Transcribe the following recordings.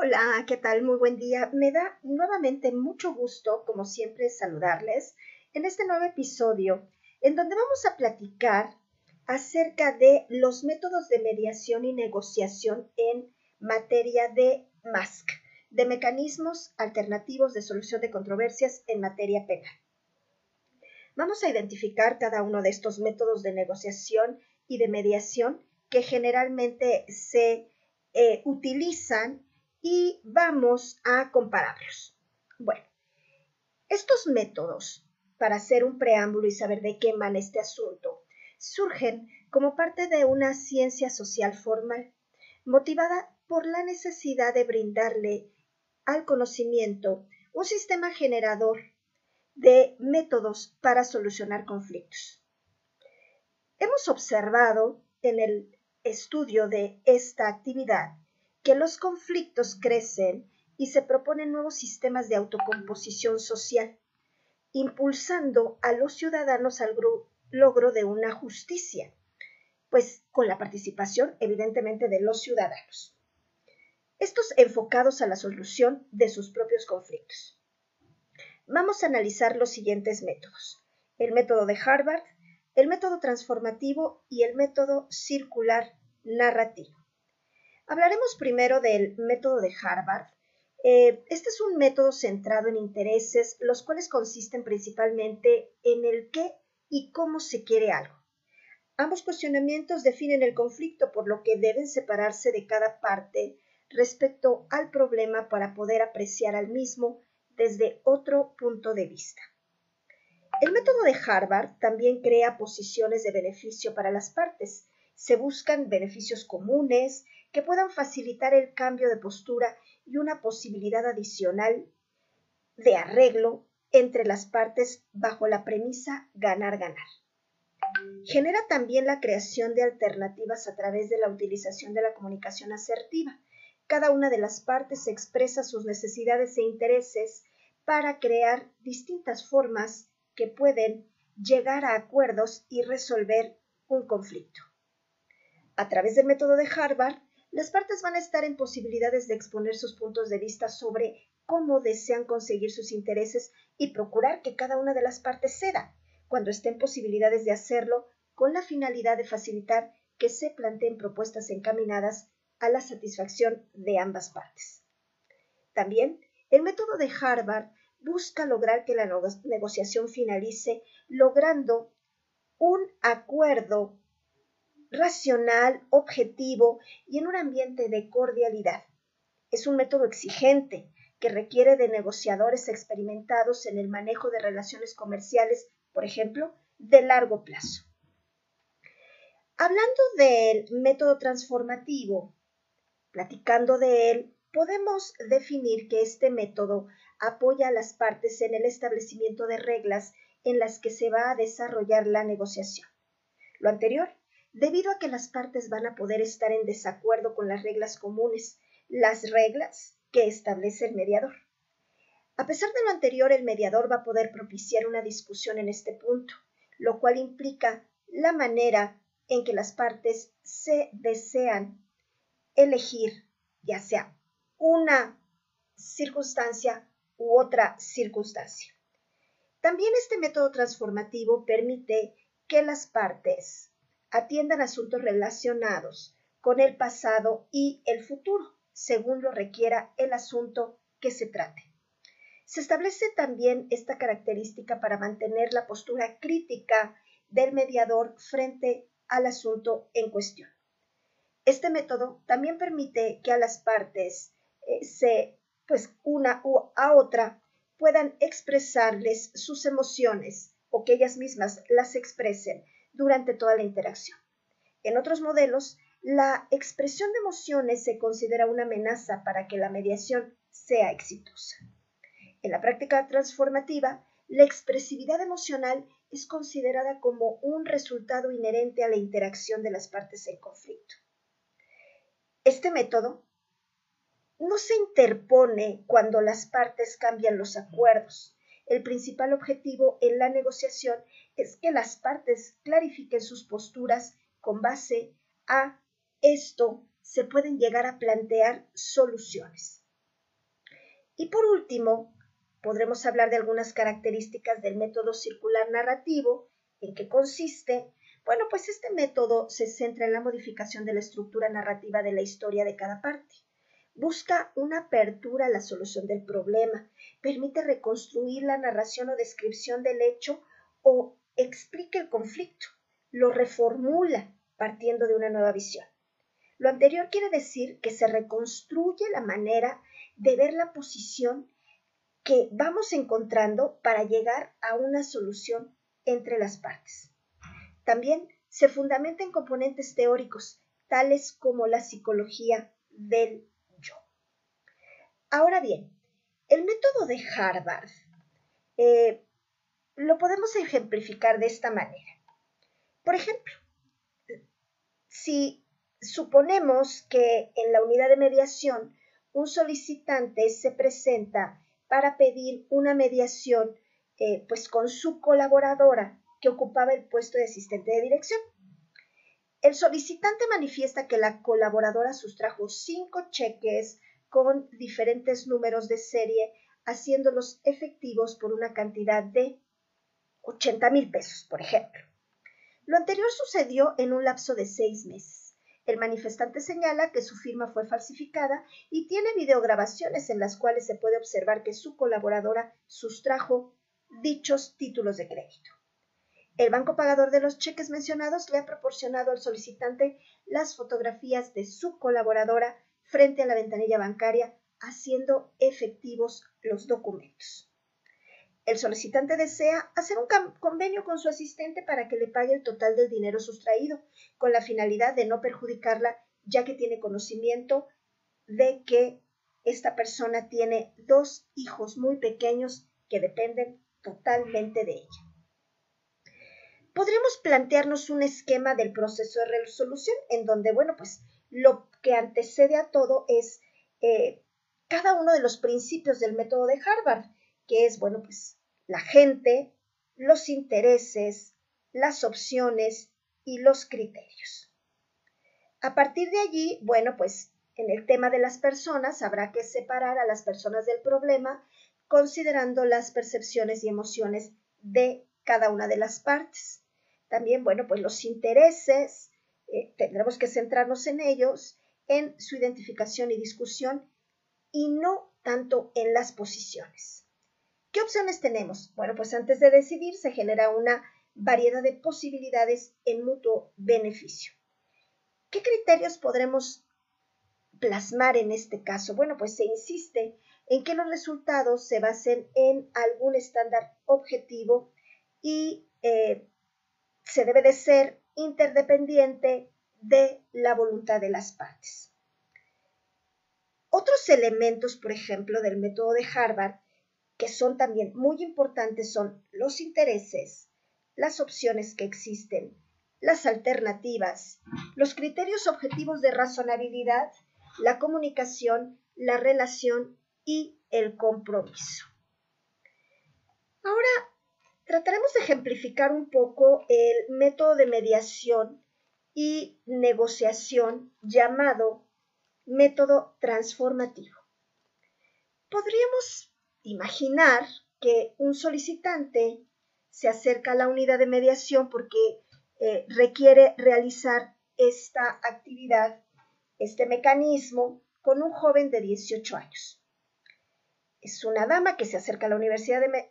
Hola, ¿qué tal? Muy buen día. Me da nuevamente mucho gusto, como siempre, saludarles en este nuevo episodio en donde vamos a platicar acerca de los métodos de mediación y negociación en materia de MASC, de mecanismos alternativos de solución de controversias en materia penal. Vamos a identificar cada uno de estos métodos de negociación y de mediación que generalmente se eh, utilizan y vamos a compararlos. Bueno, estos métodos, para hacer un preámbulo y saber de qué van este asunto, surgen como parte de una ciencia social formal, motivada por la necesidad de brindarle al conocimiento un sistema generador de métodos para solucionar conflictos. Hemos observado en el estudio de esta actividad que los conflictos crecen y se proponen nuevos sistemas de autocomposición social, impulsando a los ciudadanos al logro de una justicia, pues con la participación evidentemente de los ciudadanos. Estos enfocados a la solución de sus propios conflictos. Vamos a analizar los siguientes métodos. El método de Harvard, el método transformativo y el método circular narrativo. Hablaremos primero del método de Harvard. Eh, este es un método centrado en intereses, los cuales consisten principalmente en el qué y cómo se quiere algo. Ambos cuestionamientos definen el conflicto, por lo que deben separarse de cada parte respecto al problema para poder apreciar al mismo desde otro punto de vista. El método de Harvard también crea posiciones de beneficio para las partes. Se buscan beneficios comunes, que puedan facilitar el cambio de postura y una posibilidad adicional de arreglo entre las partes bajo la premisa ganar-ganar. Genera también la creación de alternativas a través de la utilización de la comunicación asertiva. Cada una de las partes expresa sus necesidades e intereses para crear distintas formas que pueden llegar a acuerdos y resolver un conflicto. A través del método de Harvard, las partes van a estar en posibilidades de exponer sus puntos de vista sobre cómo desean conseguir sus intereses y procurar que cada una de las partes ceda, cuando estén posibilidades de hacerlo, con la finalidad de facilitar que se planteen propuestas encaminadas a la satisfacción de ambas partes. También, el método de Harvard busca lograr que la negociación finalice logrando un acuerdo racional, objetivo y en un ambiente de cordialidad. Es un método exigente que requiere de negociadores experimentados en el manejo de relaciones comerciales, por ejemplo, de largo plazo. Hablando del método transformativo, platicando de él, podemos definir que este método apoya a las partes en el establecimiento de reglas en las que se va a desarrollar la negociación. Lo anterior debido a que las partes van a poder estar en desacuerdo con las reglas comunes, las reglas que establece el mediador. A pesar de lo anterior, el mediador va a poder propiciar una discusión en este punto, lo cual implica la manera en que las partes se desean elegir, ya sea una circunstancia u otra circunstancia. También este método transformativo permite que las partes atiendan asuntos relacionados con el pasado y el futuro, según lo requiera el asunto que se trate. Se establece también esta característica para mantener la postura crítica del mediador frente al asunto en cuestión. Este método también permite que a las partes eh, se, pues una u a otra, puedan expresarles sus emociones o que ellas mismas las expresen durante toda la interacción. En otros modelos, la expresión de emociones se considera una amenaza para que la mediación sea exitosa. En la práctica transformativa, la expresividad emocional es considerada como un resultado inherente a la interacción de las partes en conflicto. Este método no se interpone cuando las partes cambian los acuerdos, el principal objetivo en la negociación es que las partes clarifiquen sus posturas con base a esto se pueden llegar a plantear soluciones. Y por último, podremos hablar de algunas características del método circular narrativo, en qué consiste. Bueno, pues este método se centra en la modificación de la estructura narrativa de la historia de cada parte. Busca una apertura a la solución del problema, permite reconstruir la narración o descripción del hecho o explica el conflicto, lo reformula partiendo de una nueva visión. Lo anterior quiere decir que se reconstruye la manera de ver la posición que vamos encontrando para llegar a una solución entre las partes. También se fundamenta en componentes teóricos, tales como la psicología del Ahora bien, el método de Harvard eh, lo podemos ejemplificar de esta manera. Por ejemplo, si suponemos que en la unidad de mediación un solicitante se presenta para pedir una mediación eh, pues con su colaboradora que ocupaba el puesto de asistente de dirección. El solicitante manifiesta que la colaboradora sustrajo cinco cheques con diferentes números de serie, haciéndolos efectivos por una cantidad de 80 mil pesos, por ejemplo. Lo anterior sucedió en un lapso de seis meses. El manifestante señala que su firma fue falsificada y tiene videograbaciones en las cuales se puede observar que su colaboradora sustrajo dichos títulos de crédito. El banco pagador de los cheques mencionados le ha proporcionado al solicitante las fotografías de su colaboradora frente a la ventanilla bancaria haciendo efectivos los documentos. El solicitante desea hacer un convenio con su asistente para que le pague el total del dinero sustraído, con la finalidad de no perjudicarla, ya que tiene conocimiento de que esta persona tiene dos hijos muy pequeños que dependen totalmente de ella. Podremos plantearnos un esquema del proceso de resolución en donde, bueno, pues lo que antecede a todo es eh, cada uno de los principios del método de Harvard, que es, bueno, pues la gente, los intereses, las opciones y los criterios. A partir de allí, bueno, pues en el tema de las personas habrá que separar a las personas del problema considerando las percepciones y emociones de cada una de las partes. También, bueno, pues los intereses, eh, tendremos que centrarnos en ellos, en su identificación y discusión y no tanto en las posiciones. ¿Qué opciones tenemos? Bueno, pues antes de decidir se genera una variedad de posibilidades en mutuo beneficio. ¿Qué criterios podremos plasmar en este caso? Bueno, pues se insiste en que los resultados se basen en algún estándar objetivo y eh, se debe de ser interdependiente de la voluntad de las partes. Otros elementos, por ejemplo, del método de Harvard, que son también muy importantes, son los intereses, las opciones que existen, las alternativas, los criterios objetivos de razonabilidad, la comunicación, la relación y el compromiso. Ahora Trataremos de ejemplificar un poco el método de mediación y negociación llamado método transformativo. Podríamos imaginar que un solicitante se acerca a la unidad de mediación porque eh, requiere realizar esta actividad, este mecanismo, con un joven de 18 años es una dama que se acerca a la universidad de,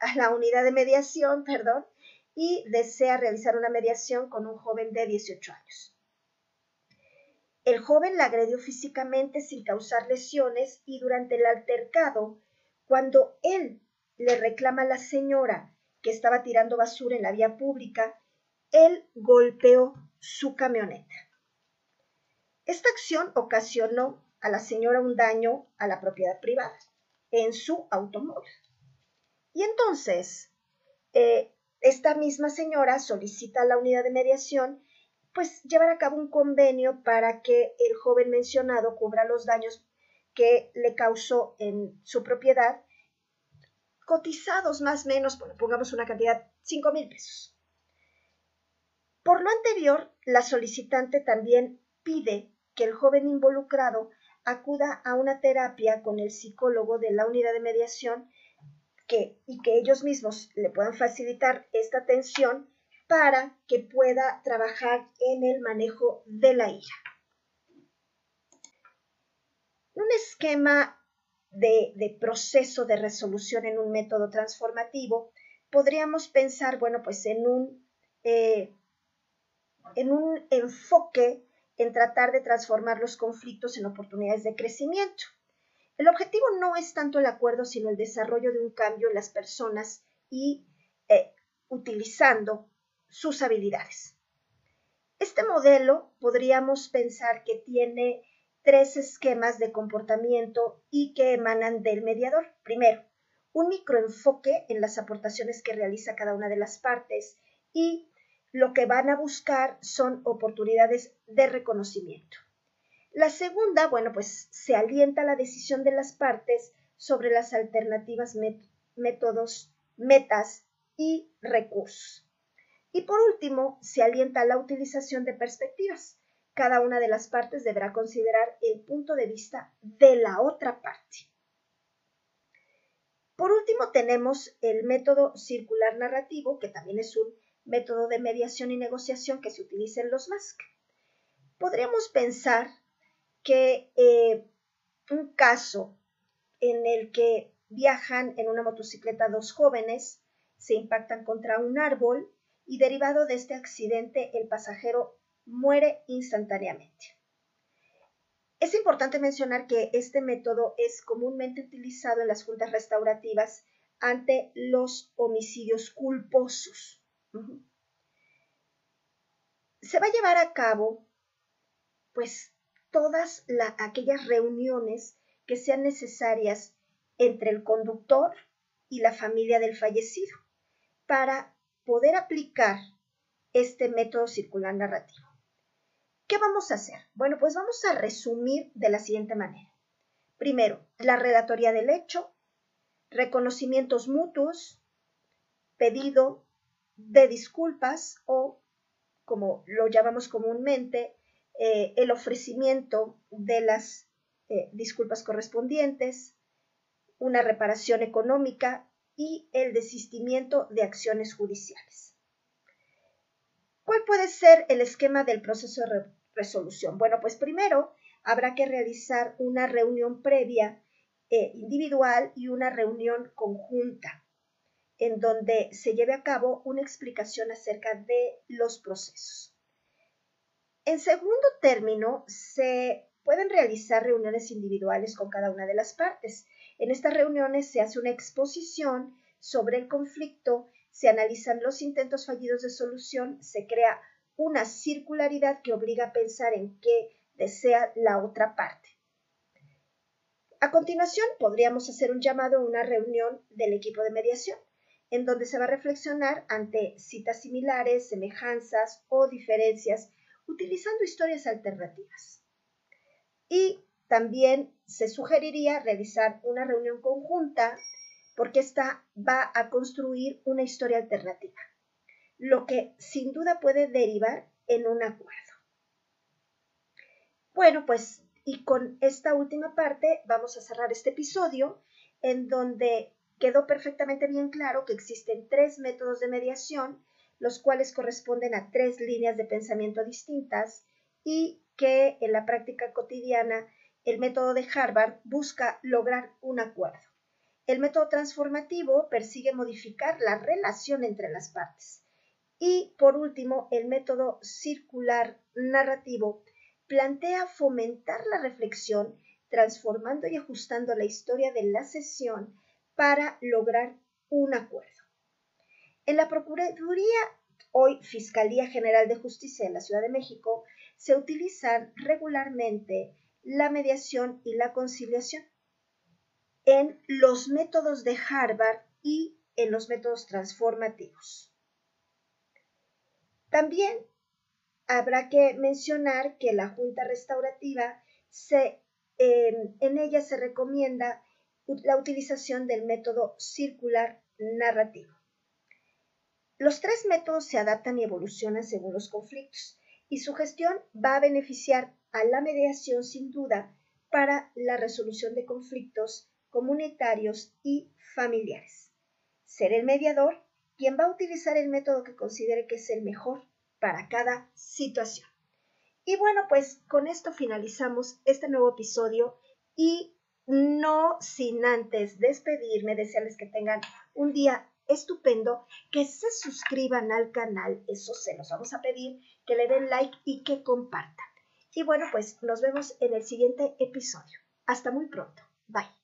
a la unidad de mediación, perdón, y desea realizar una mediación con un joven de 18 años. El joven la agredió físicamente sin causar lesiones y durante el altercado, cuando él le reclama a la señora que estaba tirando basura en la vía pública, él golpeó su camioneta. Esta acción ocasionó a la señora un daño a la propiedad privada en su automóvil. Y entonces, eh, esta misma señora solicita a la unidad de mediación pues llevar a cabo un convenio para que el joven mencionado cubra los daños que le causó en su propiedad, cotizados más o menos, pongamos una cantidad, 5 mil pesos. Por lo anterior, la solicitante también pide que el joven involucrado acuda a una terapia con el psicólogo de la unidad de mediación y que ellos mismos le puedan facilitar esta atención para que pueda trabajar en el manejo de la ira. Un esquema de, proceso de resolución en un método transformativo, podríamos pensar, bueno, pues en un, eh, en un enfoque en tratar de transformar los conflictos en oportunidades de crecimiento. El objetivo no es tanto el acuerdo, sino el desarrollo de un cambio en las personas y eh, utilizando sus habilidades. Este modelo podríamos pensar que tiene tres esquemas de comportamiento y que emanan del mediador. Primero, un microenfoque en las aportaciones que realiza cada una de las partes y lo que van a buscar son oportunidades de reconocimiento. La segunda, bueno, pues se alienta la decisión de las partes sobre las alternativas métodos, metas y recursos. Y por último, se alienta la utilización de perspectivas cada una de las partes deberá considerar el punto de vista de la otra parte. Por último, tenemos el método circular narrativo, que también es un método de mediación y negociación que se utiliza en los MASC. Podríamos pensar que eh, un caso en el que viajan en una motocicleta dos jóvenes, se impactan contra un árbol y derivado de este accidente el pasajero muere instantáneamente. Es importante mencionar que este método es comúnmente utilizado en las juntas restaurativas ante los homicidios culposos. Se va a llevar a cabo, pues, todas aquellas reuniones que sean necesarias entre el conductor y la familia del fallecido para poder aplicar este método circular narrativo. ¿Qué vamos a hacer? Bueno, pues vamos a resumir de la siguiente manera. Primero, la relatoría del hecho, reconocimientos mutuos, pedido de disculpas o, como lo llamamos comúnmente, eh, el ofrecimiento de las eh, disculpas correspondientes, una reparación económica y el desistimiento de acciones judiciales. ¿Cuál puede ser el esquema del proceso de resolución? Bueno, pues primero habrá que realizar una reunión previa eh, individual y una reunión conjunta en donde se lleve a cabo una explicación acerca de los procesos. En segundo término, se pueden realizar reuniones individuales con cada una de las partes. En estas reuniones se hace una exposición sobre el conflicto se analizan los intentos fallidos de solución, se crea una circularidad que obliga a pensar en qué desea la otra parte. A continuación, podríamos hacer un llamado a una reunión del equipo de mediación, en donde se va a reflexionar ante citas similares, semejanzas o diferencias, utilizando historias alternativas. Y también se sugeriría realizar una reunión conjunta porque esta va a construir una historia alternativa, lo que sin duda puede derivar en un acuerdo. Bueno, pues y con esta última parte vamos a cerrar este episodio en donde quedó perfectamente bien claro que existen tres métodos de mediación, los cuales corresponden a tres líneas de pensamiento distintas y que en la práctica cotidiana el método de Harvard busca lograr un acuerdo. El método transformativo persigue modificar la relación entre las partes. Y por último, el método circular narrativo plantea fomentar la reflexión, transformando y ajustando la historia de la sesión para lograr un acuerdo. En la Procuraduría, hoy Fiscalía General de Justicia de la Ciudad de México, se utilizan regularmente la mediación y la conciliación en los métodos de Harvard y en los métodos transformativos. También habrá que mencionar que la Junta Restaurativa se, en ella se recomienda la utilización del método circular narrativo. Los tres métodos se adaptan y evolucionan según los conflictos y su gestión va a beneficiar a la mediación sin duda para la resolución de conflictos comunitarios y familiares. Ser el mediador quien va a utilizar el método que considere que es el mejor para cada situación. Y bueno, pues con esto finalizamos este nuevo episodio y no sin antes despedirme, desearles que tengan un día estupendo, que se suscriban al canal, eso se los vamos a pedir, que le den like y que compartan. Y bueno, pues nos vemos en el siguiente episodio. Hasta muy pronto. Bye.